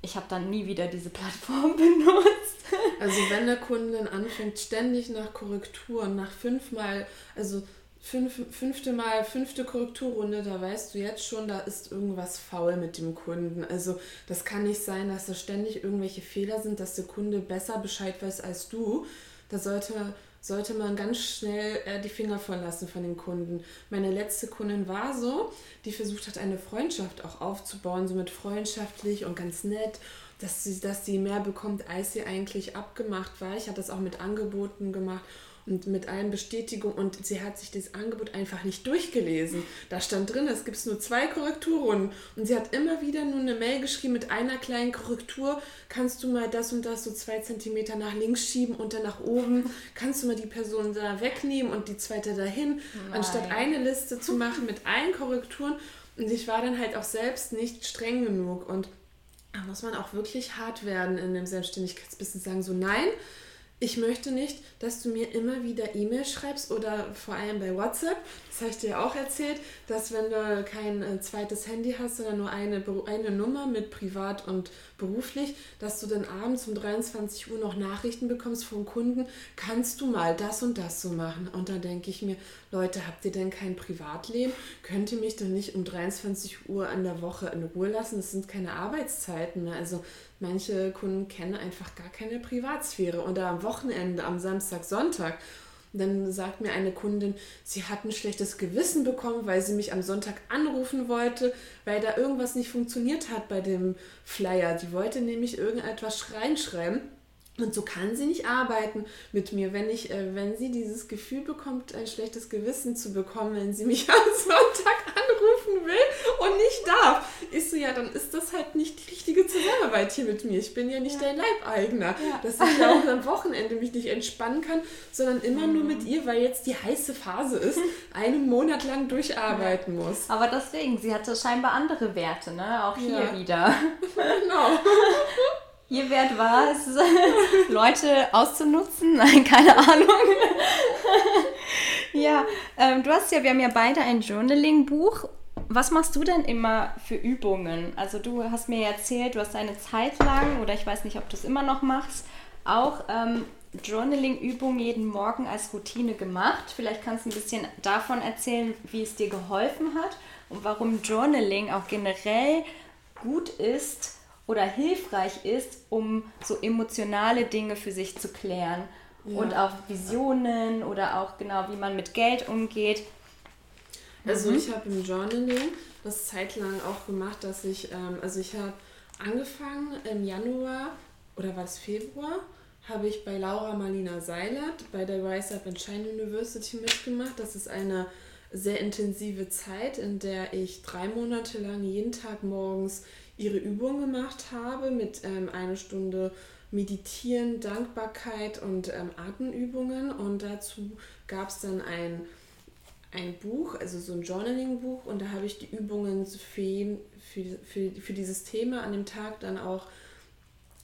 Speaker 2: ich habe dann nie wieder diese Plattform benutzt.
Speaker 3: Also wenn der Kunde dann anfängt, ständig nach Korrekturen, nach fünfmal, also fünf, fünfte Mal, fünfte Korrekturrunde, da weißt du jetzt schon, da ist irgendwas faul mit dem Kunden. Also das kann nicht sein, dass da ständig irgendwelche Fehler sind, dass der Kunde besser Bescheid weiß als du. Da sollte, sollte man ganz schnell äh, die Finger von lassen von den Kunden. Meine letzte Kundin war so, die versucht hat, eine Freundschaft auch aufzubauen, so mit freundschaftlich und ganz nett dass sie, dass sie mehr bekommt, als sie eigentlich abgemacht war. Ich habe das auch mit Angeboten gemacht und mit allen Bestätigungen und sie hat sich das Angebot einfach nicht durchgelesen. Da stand drin, es gibt nur zwei Korrekturrunden und sie hat immer wieder nur eine Mail geschrieben mit einer kleinen Korrektur. Kannst du mal das und das so zwei Zentimeter nach links schieben und dann nach oben? Kannst du mal die Person da wegnehmen und die zweite dahin? Anstatt
Speaker 2: Nein.
Speaker 3: eine Liste zu machen mit allen Korrekturen. Und ich war dann halt auch selbst nicht streng genug und da muss man auch wirklich hart werden in dem Selbstständigkeitsbusiness. Sagen so, nein, ich möchte nicht, dass du mir immer wieder E-Mail schreibst oder vor allem bei WhatsApp. Das habe ich dir auch erzählt, dass wenn du kein äh, zweites Handy hast, sondern nur eine, eine Nummer mit privat und beruflich, dass du dann abends um 23 Uhr noch Nachrichten bekommst vom Kunden, kannst du mal das und das so machen. Und da denke ich mir, Leute, habt ihr denn kein Privatleben? Könnt ihr mich denn nicht um 23 Uhr an der Woche in Ruhe lassen? Das sind keine Arbeitszeiten mehr. Also manche Kunden kennen einfach gar keine Privatsphäre. Oder am Wochenende, am Samstag, Sonntag. Dann sagt mir eine Kundin, sie hat ein schlechtes Gewissen bekommen, weil sie mich am Sonntag anrufen wollte, weil da irgendwas nicht funktioniert hat bei dem Flyer. Die wollte nämlich irgendetwas reinschreiben. Und so kann sie nicht arbeiten mit mir, wenn ich, äh, wenn sie dieses Gefühl bekommt, ein schlechtes Gewissen zu bekommen, wenn sie mich am Sonntag anrufen will und nicht darf. Ich so, ja, dann ist das halt nicht die richtige Zusammenarbeit hier mit mir. Ich bin ja nicht ja. dein Leibeigner. Ja. Dass ich ja auch am Wochenende mich nicht entspannen kann, sondern immer mhm. nur mit ihr, weil jetzt die heiße Phase ist, einen Monat lang durcharbeiten ja. muss.
Speaker 2: Aber deswegen, sie hatte scheinbar andere Werte, ne? Auch hier wieder. Genau. Ihr Wert war es, Leute auszunutzen? Nein, keine Ahnung. ja, ähm, du hast ja, wir haben ja beide ein Journaling-Buch. Was machst du denn immer für Übungen? Also du hast mir erzählt, du hast eine Zeit lang, oder ich weiß nicht, ob du es immer noch machst, auch ähm, Journaling-Übungen jeden Morgen als Routine gemacht. Vielleicht kannst du ein bisschen davon erzählen, wie es dir geholfen hat und warum Journaling auch generell gut ist, oder hilfreich ist, um so emotionale Dinge für sich zu klären. Ja. Und auch Visionen oder auch genau, wie man mit Geld umgeht.
Speaker 3: Also mhm. ich habe im Journaling das zeitlang auch gemacht, dass ich, ähm, also ich habe angefangen im Januar oder war es Februar, habe ich bei Laura Marlina Seilert bei der Rise Up and Shine University mitgemacht. Das ist eine sehr intensive Zeit, in der ich drei Monate lang jeden Tag morgens ihre Übung gemacht habe mit ähm, einer Stunde Meditieren, Dankbarkeit und ähm, Atemübungen. Und dazu gab es dann ein, ein Buch, also so ein Journaling-Buch. Und da habe ich die Übungen für, für, für, für dieses Thema an dem Tag dann auch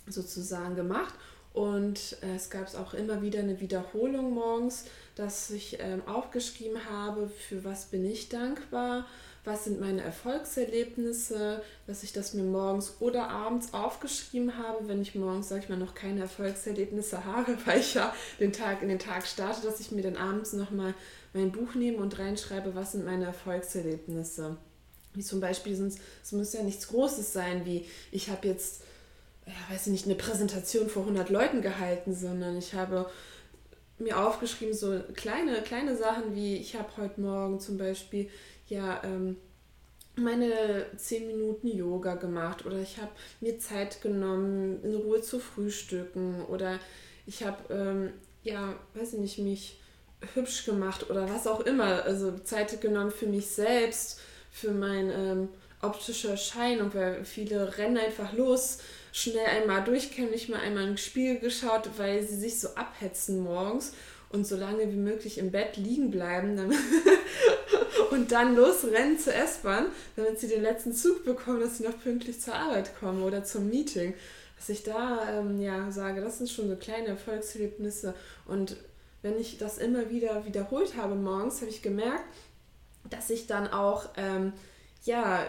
Speaker 3: sozusagen gemacht. Und äh, es gab auch immer wieder eine Wiederholung morgens, dass ich ähm, aufgeschrieben habe, für was bin ich dankbar was sind meine Erfolgserlebnisse, dass ich das mir morgens oder abends aufgeschrieben habe, wenn ich morgens, sag ich mal, noch keine Erfolgserlebnisse habe, weil ich ja den Tag in den Tag starte, dass ich mir dann abends nochmal mein Buch nehme und reinschreibe, was sind meine Erfolgserlebnisse. Wie zum Beispiel, es muss ja nichts Großes sein, wie ich habe jetzt, ja, weiß ich nicht, eine Präsentation vor 100 Leuten gehalten, sondern ich habe mir aufgeschrieben, so kleine, kleine Sachen wie ich habe heute Morgen zum Beispiel ja ähm, meine 10 Minuten Yoga gemacht oder ich habe mir Zeit genommen, in Ruhe zu frühstücken oder ich habe, ähm, ja, weiß ich nicht, mich hübsch gemacht oder was auch immer. Also Zeit genommen für mich selbst, für meine ähm, optische Erscheinung, weil viele rennen einfach los, schnell einmal durchkämmen, nicht mal einmal in den Spiegel geschaut, weil sie sich so abhetzen morgens und so lange wie möglich im Bett liegen bleiben und dann losrennen zur S-Bahn, damit sie den letzten Zug bekommen, dass sie noch pünktlich zur Arbeit kommen oder zum Meeting. Dass ich da ähm, ja sage, das sind schon so kleine Erfolgserlebnisse und wenn ich das immer wieder wiederholt habe morgens, habe ich gemerkt, dass ich dann auch ähm, ja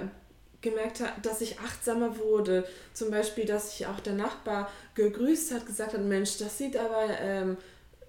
Speaker 3: gemerkt habe, dass ich achtsamer wurde. Zum Beispiel, dass ich auch der Nachbar gegrüßt hat, gesagt hat, Mensch, das sieht aber ähm,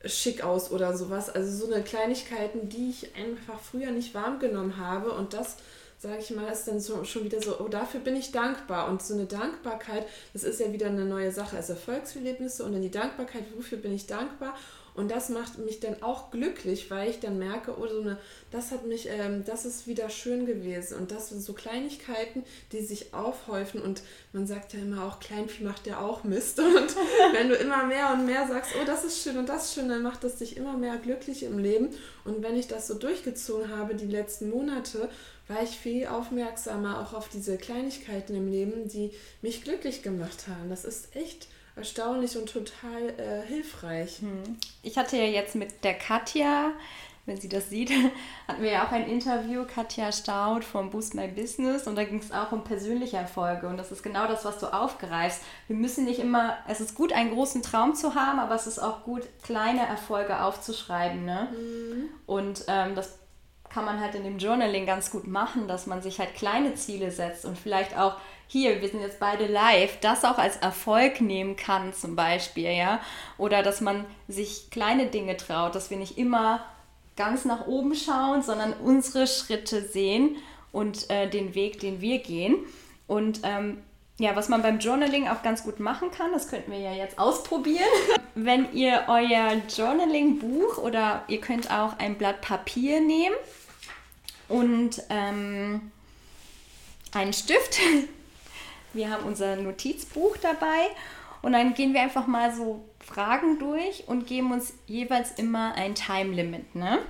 Speaker 3: schick aus oder sowas. Also so eine Kleinigkeiten, die ich einfach früher nicht warm genommen habe und das sage ich mal, ist dann so, schon wieder so, oh, dafür bin ich dankbar. Und so eine Dankbarkeit, das ist ja wieder eine neue Sache als Erfolgserlebnisse und dann die Dankbarkeit, wofür bin ich dankbar? Und das macht mich dann auch glücklich, weil ich dann merke, oh, so eine, das hat mich, ähm, das ist wieder schön gewesen. Und das sind so Kleinigkeiten, die sich aufhäufen. Und man sagt ja immer auch, Kleinvieh macht ja auch Mist. Und wenn du immer mehr und mehr sagst, oh, das ist schön und das ist schön, dann macht das dich immer mehr glücklich im Leben. Und wenn ich das so durchgezogen habe die letzten Monate, war ich viel aufmerksamer auch auf diese Kleinigkeiten im Leben, die mich glücklich gemacht haben. Das ist echt erstaunlich und total äh, hilfreich. Hm.
Speaker 2: Ich hatte ja jetzt mit der Katja, wenn sie das sieht, hatten wir ja auch ein Interview, Katja Staud vom Boost My Business und da ging es auch um persönliche Erfolge und das ist genau das, was du aufgreifst. Wir müssen nicht immer, es ist gut, einen großen Traum zu haben, aber es ist auch gut, kleine Erfolge aufzuschreiben. Ne? Mhm. Und ähm, das kann man halt in dem Journaling ganz gut machen, dass man sich halt kleine Ziele setzt und vielleicht auch hier, wir sind jetzt beide live, das auch als Erfolg nehmen kann zum Beispiel, ja. Oder dass man sich kleine Dinge traut, dass wir nicht immer ganz nach oben schauen, sondern unsere Schritte sehen und äh, den Weg, den wir gehen. Und ähm, ja, was man beim Journaling auch ganz gut machen kann, das könnten wir ja jetzt ausprobieren. Wenn ihr euer Journaling-Buch oder ihr könnt auch ein Blatt Papier nehmen und ähm, einen Stift Wir haben unser Notizbuch dabei Und dann gehen wir einfach mal so Fragen durch und geben uns jeweils immer ein Time Limit. Ne?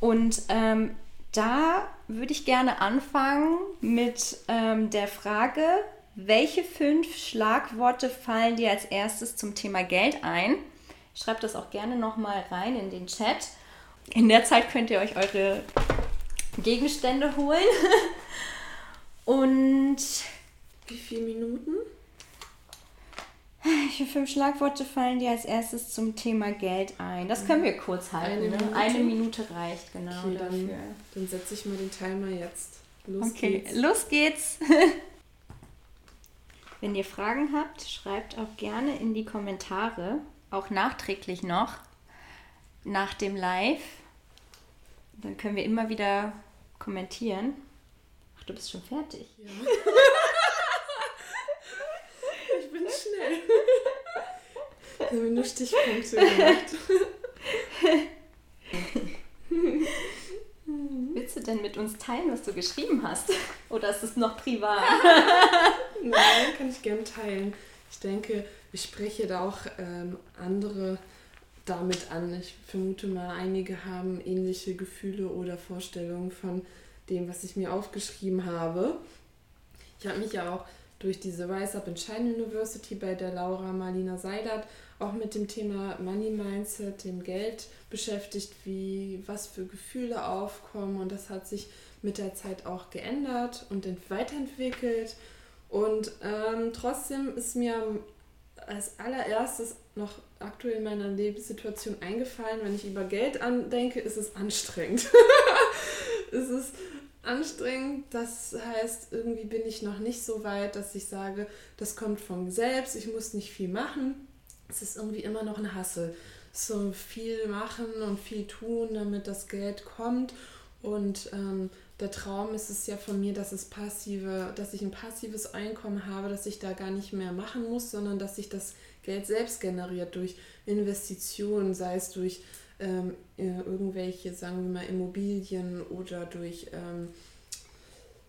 Speaker 2: Und ähm, da würde ich gerne anfangen mit ähm, der Frage, welche fünf Schlagworte fallen dir als erstes zum Thema Geld ein? Schreibt das auch gerne nochmal rein in den Chat. In der Zeit könnt ihr euch eure Gegenstände holen. Und
Speaker 3: wie viele Minuten?
Speaker 2: Welche fünf Schlagworte fallen dir als erstes zum Thema Geld ein? Das können wir kurz halten. Eine, ne? Minute? Eine Minute reicht, genau. Okay,
Speaker 3: dann, dann setze ich mal den Timer jetzt.
Speaker 2: Los okay, geht's. los geht's. Wenn ihr Fragen habt, schreibt auch gerne in die Kommentare, auch nachträglich noch, nach dem Live. Dann können wir immer wieder kommentieren. Ach, du bist schon fertig. Ja.
Speaker 3: ich bin schnell. Ich habe nur Stichpunkte gemacht.
Speaker 2: Willst du denn mit uns teilen, was du geschrieben hast? Oder ist es noch privat?
Speaker 3: Nein, kann ich gerne teilen. Ich denke, ich spreche da auch ähm, andere damit an. Ich vermute mal, einige haben ähnliche Gefühle oder Vorstellungen von dem, was ich mir aufgeschrieben habe. Ich habe mich ja auch durch diese Rise Up in Shine University bei der Laura Marlina Seidert auch mit dem Thema Money Mindset, dem Geld beschäftigt, wie was für Gefühle aufkommen und das hat sich mit der Zeit auch geändert und weiterentwickelt und ähm, trotzdem ist mir als allererstes noch aktuell in meiner Lebenssituation eingefallen, wenn ich über Geld andenke, ist es anstrengend. es ist anstrengend. Das heißt, irgendwie bin ich noch nicht so weit, dass ich sage, das kommt von selbst, ich muss nicht viel machen. Es ist irgendwie immer noch ein Hassel. So viel machen und viel tun, damit das Geld kommt. Und ähm, der Traum ist es ja von mir, dass es passive, dass ich ein passives Einkommen habe, dass ich da gar nicht mehr machen muss, sondern dass sich das Geld selbst generiert durch Investitionen, sei es durch ähm, irgendwelche, sagen wir mal, Immobilien oder durch, ähm,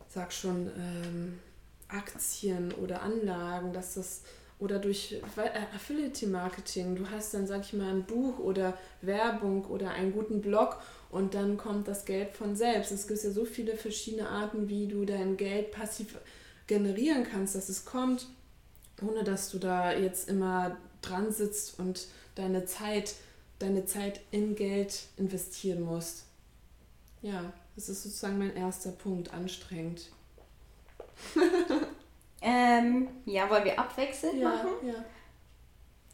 Speaker 3: sag schon, ähm, Aktien oder Anlagen, dass das oder durch äh, Affiliate Marketing. Du hast dann, sag ich mal, ein Buch oder Werbung oder einen guten Blog und dann kommt das Geld von selbst. Es gibt ja so viele verschiedene Arten, wie du dein Geld passiv generieren kannst, dass es kommt, ohne dass du da jetzt immer dran sitzt und deine Zeit, deine Zeit in Geld investieren musst. Ja, das ist sozusagen mein erster Punkt, anstrengend.
Speaker 2: ähm, ja, wollen wir abwechselnd ja, machen? Ja.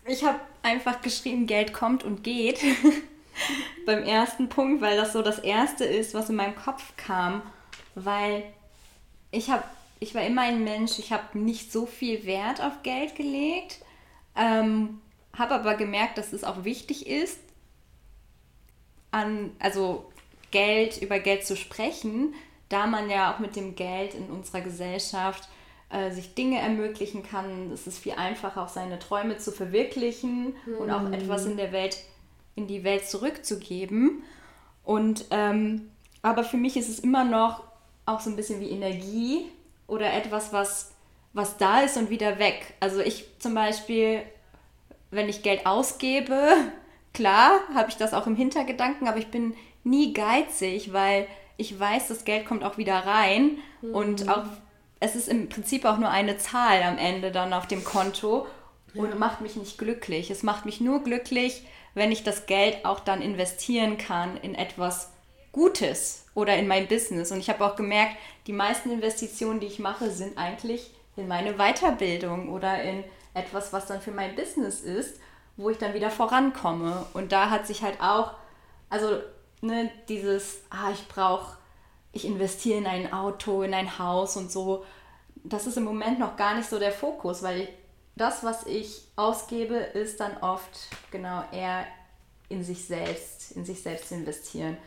Speaker 2: Ich habe einfach geschrieben, Geld kommt und geht. beim ersten Punkt, weil das so das erste ist, was in meinem Kopf kam, weil ich habe ich war immer ein Mensch, ich habe nicht so viel Wert auf Geld gelegt, ähm, habe aber gemerkt, dass es auch wichtig ist, an, also Geld, über Geld zu sprechen, da man ja auch mit dem Geld in unserer Gesellschaft äh, sich Dinge ermöglichen kann. Es ist viel einfacher, auch seine Träume zu verwirklichen mhm. und auch etwas in der Welt in die Welt zurückzugeben. Und ähm, aber für mich ist es immer noch auch so ein bisschen wie Energie oder etwas, was, was da ist und wieder weg. Also ich zum Beispiel, wenn ich Geld ausgebe, klar habe ich das auch im Hintergedanken, aber ich bin nie geizig, weil ich weiß, das Geld kommt auch wieder rein mhm. und auch es ist im Prinzip auch nur eine Zahl am Ende dann auf dem Konto und ja. macht mich nicht glücklich. Es macht mich nur glücklich, wenn ich das Geld auch dann investieren kann in etwas Gutes oder in mein Business. Und ich habe auch gemerkt, die meisten Investitionen, die ich mache, sind eigentlich in meine Weiterbildung oder in etwas, was dann für mein Business ist, wo ich dann wieder vorankomme. Und da hat sich halt auch, also ne, dieses, ah, ich brauche, ich investiere in ein Auto, in ein Haus und so, das ist im Moment noch gar nicht so der Fokus, weil das, was ich ausgebe, ist dann oft genau eher in sich selbst, in sich selbst investieren.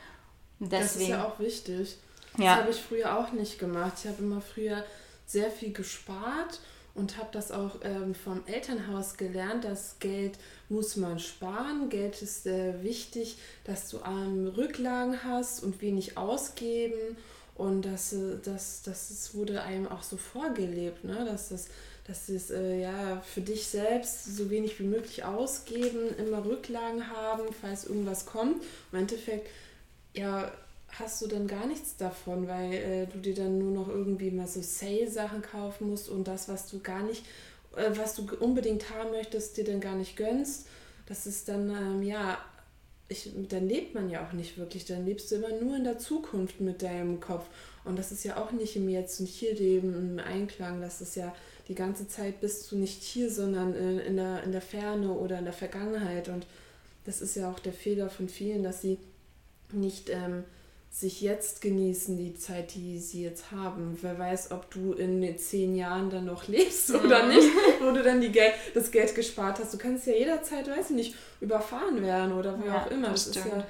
Speaker 3: Und deswegen, das ist ja auch wichtig. Das ja. habe ich früher auch nicht gemacht. Ich habe immer früher sehr viel gespart und habe das auch ähm, vom Elternhaus gelernt, dass Geld muss man sparen. Geld ist äh, wichtig, dass du ähm, Rücklagen hast und wenig ausgeben. Und das, äh, das, das, wurde einem auch so vorgelebt, ne? dass das dass es äh, ja für dich selbst so wenig wie möglich ausgeben, immer Rücklagen haben, falls irgendwas kommt. Im Endeffekt, ja, hast du dann gar nichts davon, weil äh, du dir dann nur noch irgendwie mal so Sale-Sachen kaufen musst und das, was du gar nicht, äh, was du unbedingt haben möchtest, dir dann gar nicht gönnst. Das ist dann, ähm, ja, ich, dann lebt man ja auch nicht wirklich. Dann lebst du immer nur in der Zukunft mit deinem Kopf. Und das ist ja auch nicht im Jetzt und Hier leben, im Einklang. Das ist ja die ganze Zeit bist du nicht hier, sondern in, in, der, in der Ferne oder in der Vergangenheit. Und das ist ja auch der Fehler von vielen, dass sie nicht ähm, sich jetzt genießen, die Zeit, die sie jetzt haben. Wer weiß, ob du in zehn Jahren dann noch lebst oder nicht, wo du dann die Geld, das Geld gespart hast. Du kannst ja jederzeit, weiß ich nicht, überfahren werden oder wie ja, auch immer. Das, das ist ja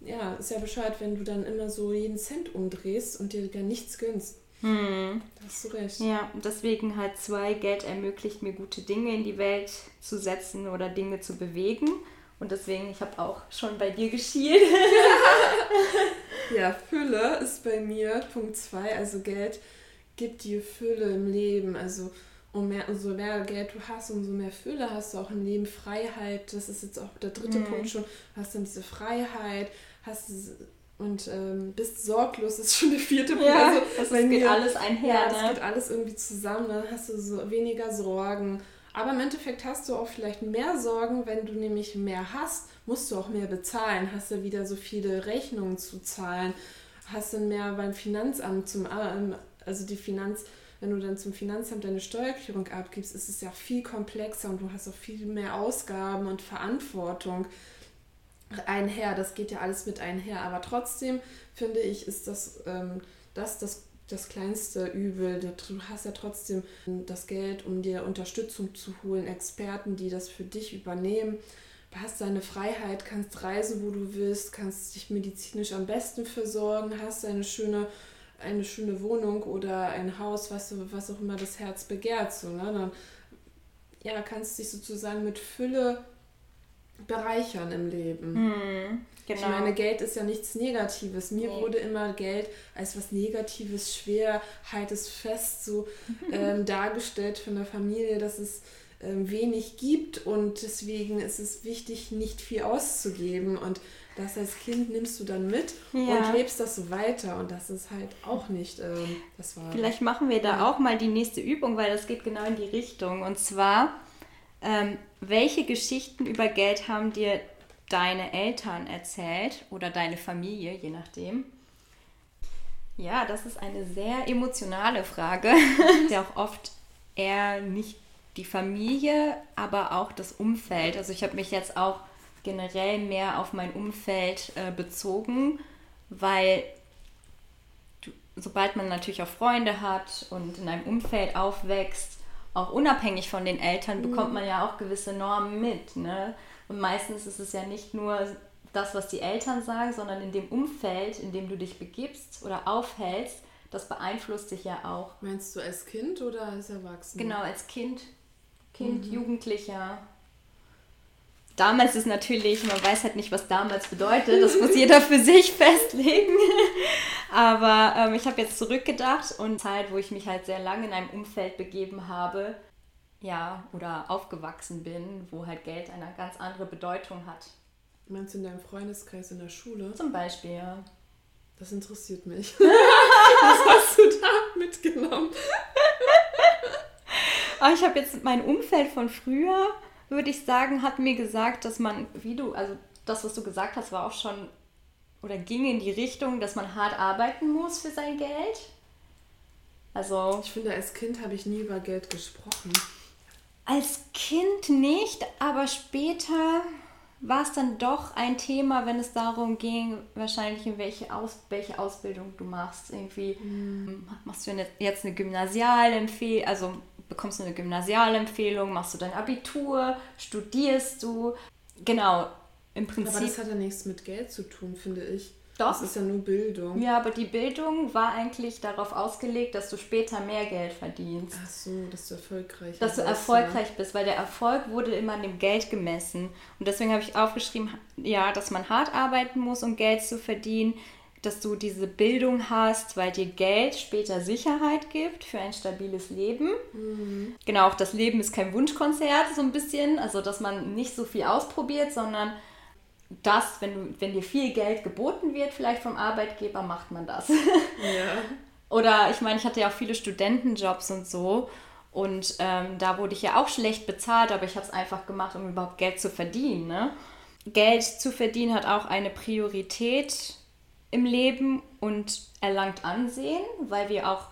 Speaker 3: ja, ist ja Bescheid, wenn du dann immer so jeden Cent umdrehst und dir gar nichts gönnst. Hm.
Speaker 2: Da hast du recht. Ja, deswegen halt zwei, Geld ermöglicht mir gute Dinge in die Welt zu setzen oder Dinge zu bewegen. Und deswegen, ich habe auch schon bei dir geschielt.
Speaker 3: ja, Fülle ist bei mir Punkt zwei. Also Geld gibt dir Fülle im Leben. Also um mehr, umso mehr Geld du hast, umso mehr Fülle hast du auch im Leben. Freiheit, das ist jetzt auch der dritte mhm. Punkt schon. Du hast dann diese Freiheit, hast und ähm, bist sorglos, ist schon der vierte Punkt. Ja, also, das geht mir, alles einher. Ja, das ne? geht alles irgendwie zusammen, dann hast du so weniger Sorgen. Aber im Endeffekt hast du auch vielleicht mehr Sorgen, wenn du nämlich mehr hast, musst du auch mehr bezahlen, hast du wieder so viele Rechnungen zu zahlen, hast dann mehr beim Finanzamt zum, ähm, also die Finanz, wenn du dann zum Finanzamt deine Steuererklärung abgibst, ist es ja viel komplexer und du hast auch viel mehr Ausgaben und Verantwortung einher. Das geht ja alles mit einher. Aber trotzdem finde ich, ist das, ähm, das, das das kleinste Übel. Du hast ja trotzdem das Geld, um dir Unterstützung zu holen, Experten, die das für dich übernehmen. Du hast deine Freiheit, kannst reisen, wo du willst, kannst dich medizinisch am besten versorgen, hast eine schöne, eine schöne Wohnung oder ein Haus, was, was auch immer das Herz begehrt. So, ne? Dann ja, kannst dich sozusagen mit Fülle bereichern im Leben. Hm, genau. Ich meine, Geld ist ja nichts Negatives. Mir nee. wurde immer Geld als was Negatives, schwer, haltes Fest so ähm, dargestellt von der Familie, dass es ähm, wenig gibt und deswegen ist es wichtig, nicht viel auszugeben und das als Kind nimmst du dann mit ja. und lebst das so weiter und das ist halt auch nicht ähm, das
Speaker 2: war Vielleicht machen wir da auch mal die nächste Übung, weil das geht genau in die Richtung und zwar ähm, welche Geschichten über Geld haben dir deine Eltern erzählt oder deine Familie, je nachdem? Ja, das ist eine sehr emotionale Frage, ja auch oft eher nicht die Familie, aber auch das Umfeld. Also ich habe mich jetzt auch generell mehr auf mein Umfeld äh, bezogen, weil du, sobald man natürlich auch Freunde hat und in einem Umfeld aufwächst, auch unabhängig von den Eltern bekommt mhm. man ja auch gewisse Normen mit. Ne? Und meistens ist es ja nicht nur das, was die Eltern sagen, sondern in dem Umfeld, in dem du dich begibst oder aufhältst, das beeinflusst dich ja auch.
Speaker 3: Meinst du als Kind oder als Erwachsener?
Speaker 2: Genau, als Kind, Kind, mhm. Jugendlicher. Damals ist natürlich, man weiß halt nicht, was damals bedeutet, das muss jeder für sich festlegen. Aber ähm, ich habe jetzt zurückgedacht und Zeit, wo ich mich halt sehr lange in einem Umfeld begeben habe, ja, oder aufgewachsen bin, wo halt Geld eine ganz andere Bedeutung hat.
Speaker 3: Meinst du in deinem Freundeskreis in der Schule?
Speaker 2: Zum Beispiel, ja.
Speaker 3: Das interessiert mich. Was hast du da mitgenommen?
Speaker 2: Aber ich habe jetzt mein Umfeld von früher, würde ich sagen, hat mir gesagt, dass man, wie du, also das, was du gesagt hast, war auch schon oder ging in die Richtung, dass man hart arbeiten muss für sein Geld.
Speaker 3: Also. Ich finde, als Kind habe ich nie über Geld gesprochen.
Speaker 2: Als Kind nicht, aber später war es dann doch ein Thema, wenn es darum ging, wahrscheinlich in welche, Aus welche Ausbildung du machst. Irgendwie mhm. machst du jetzt eine Gymnasialempfehlung, also bekommst du eine Gymnasialempfehlung, machst du dein Abitur, studierst du. Genau, im Prinzip.
Speaker 3: Aber das hat ja nichts mit Geld zu tun, finde ich. Doch. Das ist ja nur Bildung.
Speaker 2: Ja, aber die Bildung war eigentlich darauf ausgelegt, dass du später mehr Geld verdienst.
Speaker 3: Ach so, dass du erfolgreich bist.
Speaker 2: Dass du erfolgreich bist, weil der Erfolg wurde immer an dem Geld gemessen. Und deswegen habe ich aufgeschrieben, ja, dass man hart arbeiten muss, um Geld zu verdienen. dass du diese Bildung hast, weil dir Geld später Sicherheit gibt für ein stabiles Leben. Mhm. Genau, auch das Leben ist kein Wunschkonzert, so ein bisschen. Also, dass man nicht so viel ausprobiert, sondern das, wenn, du, wenn dir viel Geld geboten wird, vielleicht vom Arbeitgeber, macht man das. Ja. Oder ich meine, ich hatte ja auch viele Studentenjobs und so. Und ähm, da wurde ich ja auch schlecht bezahlt, aber ich habe es einfach gemacht, um überhaupt Geld zu verdienen. Ne? Geld zu verdienen hat auch eine Priorität im Leben und erlangt Ansehen, weil wir auch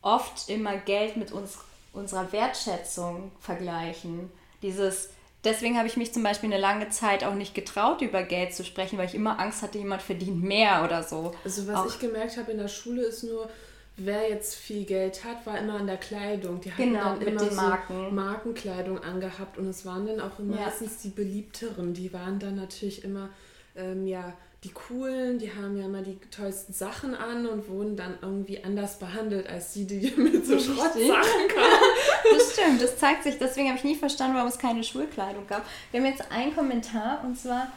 Speaker 2: oft immer Geld mit uns, unserer Wertschätzung vergleichen. Dieses, deswegen habe ich mich zum Beispiel eine lange Zeit auch nicht getraut, über Geld zu sprechen, weil ich immer Angst hatte, jemand verdient mehr oder so.
Speaker 3: Also was
Speaker 2: auch,
Speaker 3: ich gemerkt habe in der Schule ist nur, wer jetzt viel Geld hat, war immer an der Kleidung. Die hatten
Speaker 2: genau,
Speaker 3: dann immer
Speaker 2: den Marken.
Speaker 3: so Markenkleidung angehabt und es waren dann auch meistens ja. die beliebteren. Die waren dann natürlich immer ähm, ja die coolen, die haben ja immer die tollsten Sachen an und wurden dann irgendwie anders behandelt als die, die mit so Schrottsachen kamen.
Speaker 2: Das stimmt, das zeigt sich. Deswegen habe ich nie verstanden, warum es keine Schulkleidung gab. Wir haben jetzt einen Kommentar und zwar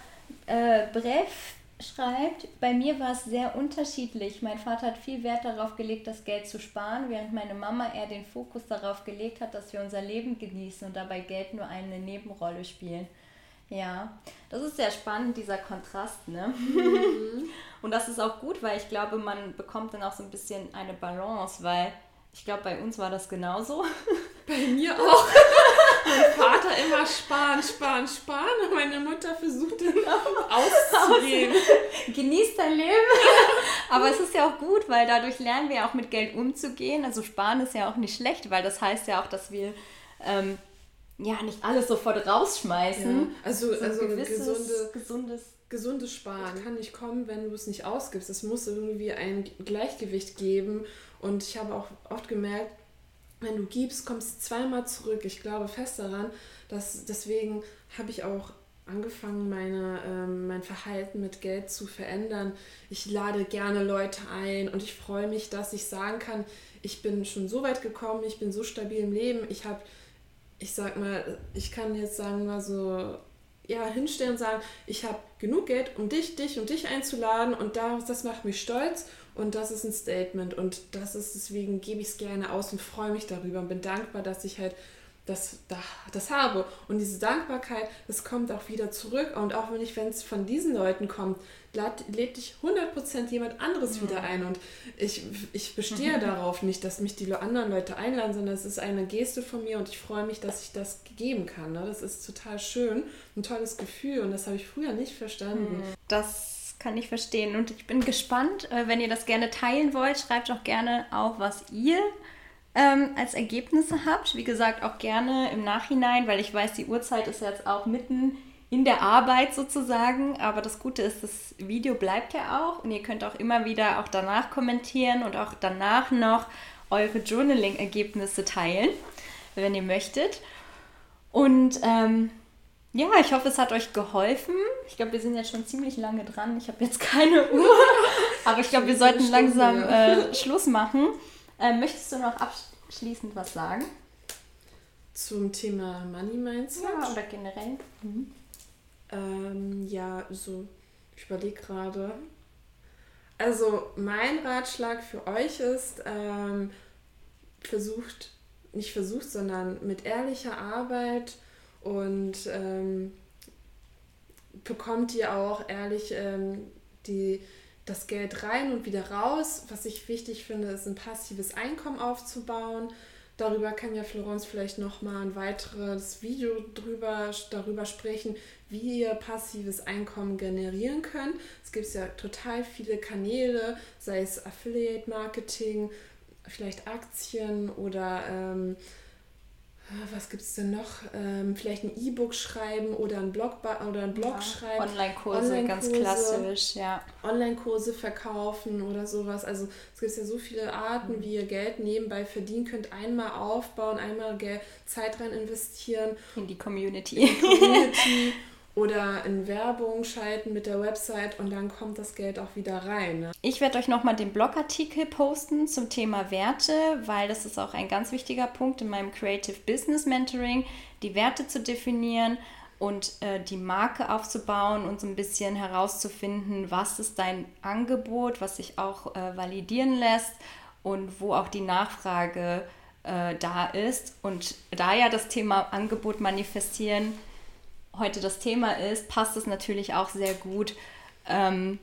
Speaker 2: äh, Brev schreibt, bei mir war es sehr unterschiedlich. Mein Vater hat viel Wert darauf gelegt, das Geld zu sparen, während meine Mama eher den Fokus darauf gelegt hat, dass wir unser Leben genießen und dabei Geld nur eine Nebenrolle spielen. Ja, das ist sehr spannend, dieser Kontrast, ne? Mhm. Und das ist auch gut, weil ich glaube, man bekommt dann auch so ein bisschen eine Balance, weil ich glaube, bei uns war das genauso.
Speaker 3: Bei mir auch. mein Vater immer sparen, sparen, sparen und meine Mutter versucht dann auszugeben.
Speaker 2: Genieß dein Leben. Aber es ist ja auch gut, weil dadurch lernen wir auch mit Geld umzugehen. Also sparen ist ja auch nicht schlecht, weil das heißt ja auch, dass wir ähm, ja nicht alles sofort rausschmeißen. Ja,
Speaker 3: also, so also gesunde, gesundes gesundes Sparen kann nicht kommen, wenn du es nicht ausgibst. Es muss irgendwie ein Gleichgewicht geben. Und ich habe auch oft gemerkt, wenn du gibst, kommst du zweimal zurück. Ich glaube fest daran, dass deswegen habe ich auch angefangen, meine, ähm, mein Verhalten mit Geld zu verändern. Ich lade gerne Leute ein und ich freue mich, dass ich sagen kann, ich bin schon so weit gekommen, ich bin so stabil im Leben, ich habe ich sag mal, ich kann jetzt sagen mal so, ja, hinstellen und sagen, ich habe genug Geld, um dich, dich und dich einzuladen und das, das macht mich stolz und das ist ein Statement und das ist deswegen gebe ich es gerne aus und freue mich darüber und bin dankbar, dass ich halt das, das habe. Und diese Dankbarkeit, das kommt auch wieder zurück. Und auch wenn ich, wenn es von diesen Leuten kommt, lädt dich 100% jemand anderes wieder ein. Und ich, ich bestehe mhm. darauf nicht, dass mich die anderen Leute einladen, sondern es ist eine Geste von mir und ich freue mich, dass ich das geben kann. Ne? Das ist total schön, ein tolles Gefühl und das habe ich früher nicht verstanden. Mhm.
Speaker 2: Das kann ich verstehen und ich bin gespannt, äh, wenn ihr das gerne teilen wollt, schreibt auch gerne auf, was ihr ähm, als Ergebnisse habt. Wie gesagt, auch gerne im Nachhinein, weil ich weiß, die Uhrzeit ist jetzt auch mitten in der Arbeit sozusagen. Aber das Gute ist, das Video bleibt ja auch und ihr könnt auch immer wieder auch danach kommentieren und auch danach noch eure Journaling-Ergebnisse teilen, wenn ihr möchtet. Und ähm, ja, ich hoffe, es hat euch geholfen. Ich glaube, wir sind jetzt schon ziemlich lange dran. Ich habe jetzt keine Uhr, aber ich glaube, wir sollten langsam äh, Schluss machen. Ähm, möchtest du noch abschließend was sagen?
Speaker 3: Zum Thema Money Mindset?
Speaker 2: Ja, oder generell.
Speaker 3: Mhm. Ähm, ja, so, ich überlege gerade. Also, mein Ratschlag für euch ist, ähm, versucht, nicht versucht, sondern mit ehrlicher Arbeit und ähm, bekommt ihr auch ehrlich ähm, die das Geld rein und wieder raus. Was ich wichtig finde, ist ein passives Einkommen aufzubauen. Darüber kann ja Florence vielleicht nochmal ein weiteres Video drüber, darüber sprechen, wie ihr passives Einkommen generieren könnt. Es gibt ja total viele Kanäle, sei es Affiliate Marketing, vielleicht Aktien oder ähm, was gibt es denn noch? Ähm, vielleicht ein E-Book schreiben oder ein Blog, oder ein Blog ja, schreiben.
Speaker 2: Online-Kurse, Online ganz klassisch, ja.
Speaker 3: Online-Kurse verkaufen oder sowas. Also es gibt ja so viele Arten, mhm. wie ihr Geld nebenbei verdienen könnt. Einmal aufbauen, einmal Geld, Zeit rein investieren.
Speaker 2: In die Community.
Speaker 3: In die Community. oder in Werbung schalten mit der Website und dann kommt das Geld auch wieder rein. Ne?
Speaker 2: Ich werde euch nochmal den Blogartikel posten zum Thema Werte, weil das ist auch ein ganz wichtiger Punkt in meinem Creative Business Mentoring, die Werte zu definieren. und äh, die Marke aufzubauen und so ein bisschen herauszufinden, was ist dein Angebot, was sich auch äh, validieren lässt und wo auch die Nachfrage äh, da ist. Und da ja das Thema Angebot manifestieren heute das Thema ist, passt es natürlich auch sehr gut ähm,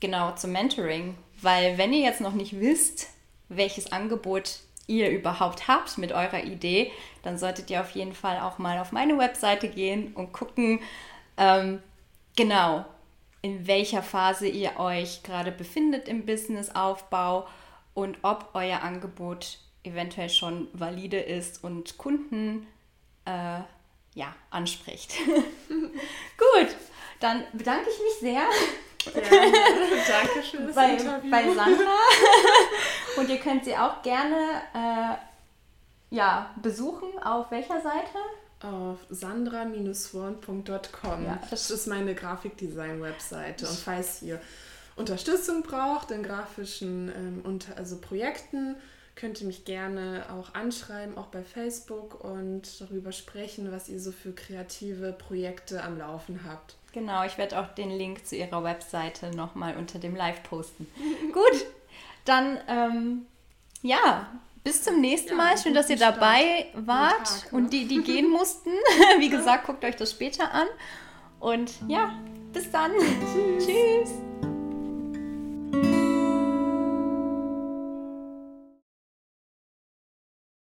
Speaker 2: genau zum Mentoring. Weil wenn ihr jetzt noch nicht wisst, welches Angebot ihr überhaupt habt mit eurer Idee, dann solltet ihr auf jeden Fall auch mal auf meine Webseite gehen und gucken, ähm, genau, in welcher Phase ihr euch gerade befindet im Businessaufbau und ob euer Angebot eventuell schon valide ist und Kunden äh, ja, anspricht. Gut, dann bedanke ich mich sehr.
Speaker 3: Gerne. Danke schön das
Speaker 2: bei,
Speaker 3: Interview.
Speaker 2: bei Sandra. Und ihr könnt sie auch gerne äh, ja, besuchen. Auf welcher Seite?
Speaker 3: Auf sandra-swan.com.
Speaker 2: Ja,
Speaker 3: das ist meine Grafikdesign-Webseite. Und falls ihr Unterstützung braucht in grafischen ähm, unter, also Projekten, könnt ihr mich gerne auch anschreiben, auch bei Facebook und darüber sprechen, was ihr so für kreative Projekte am Laufen habt.
Speaker 2: Genau, ich werde auch den Link zu ihrer Webseite nochmal unter dem Live posten. Gut, dann ähm, ja, bis zum nächsten
Speaker 3: Ja,
Speaker 2: Mal. Schön, dass ihr
Speaker 3: guten
Speaker 2: dabei
Speaker 3: Start.
Speaker 2: wart
Speaker 3: Tag,
Speaker 2: und
Speaker 3: ne?
Speaker 2: die, die gehen mussten. Wie gesagt, guckt euch das später an. Und ja, bis dann. Tschüss.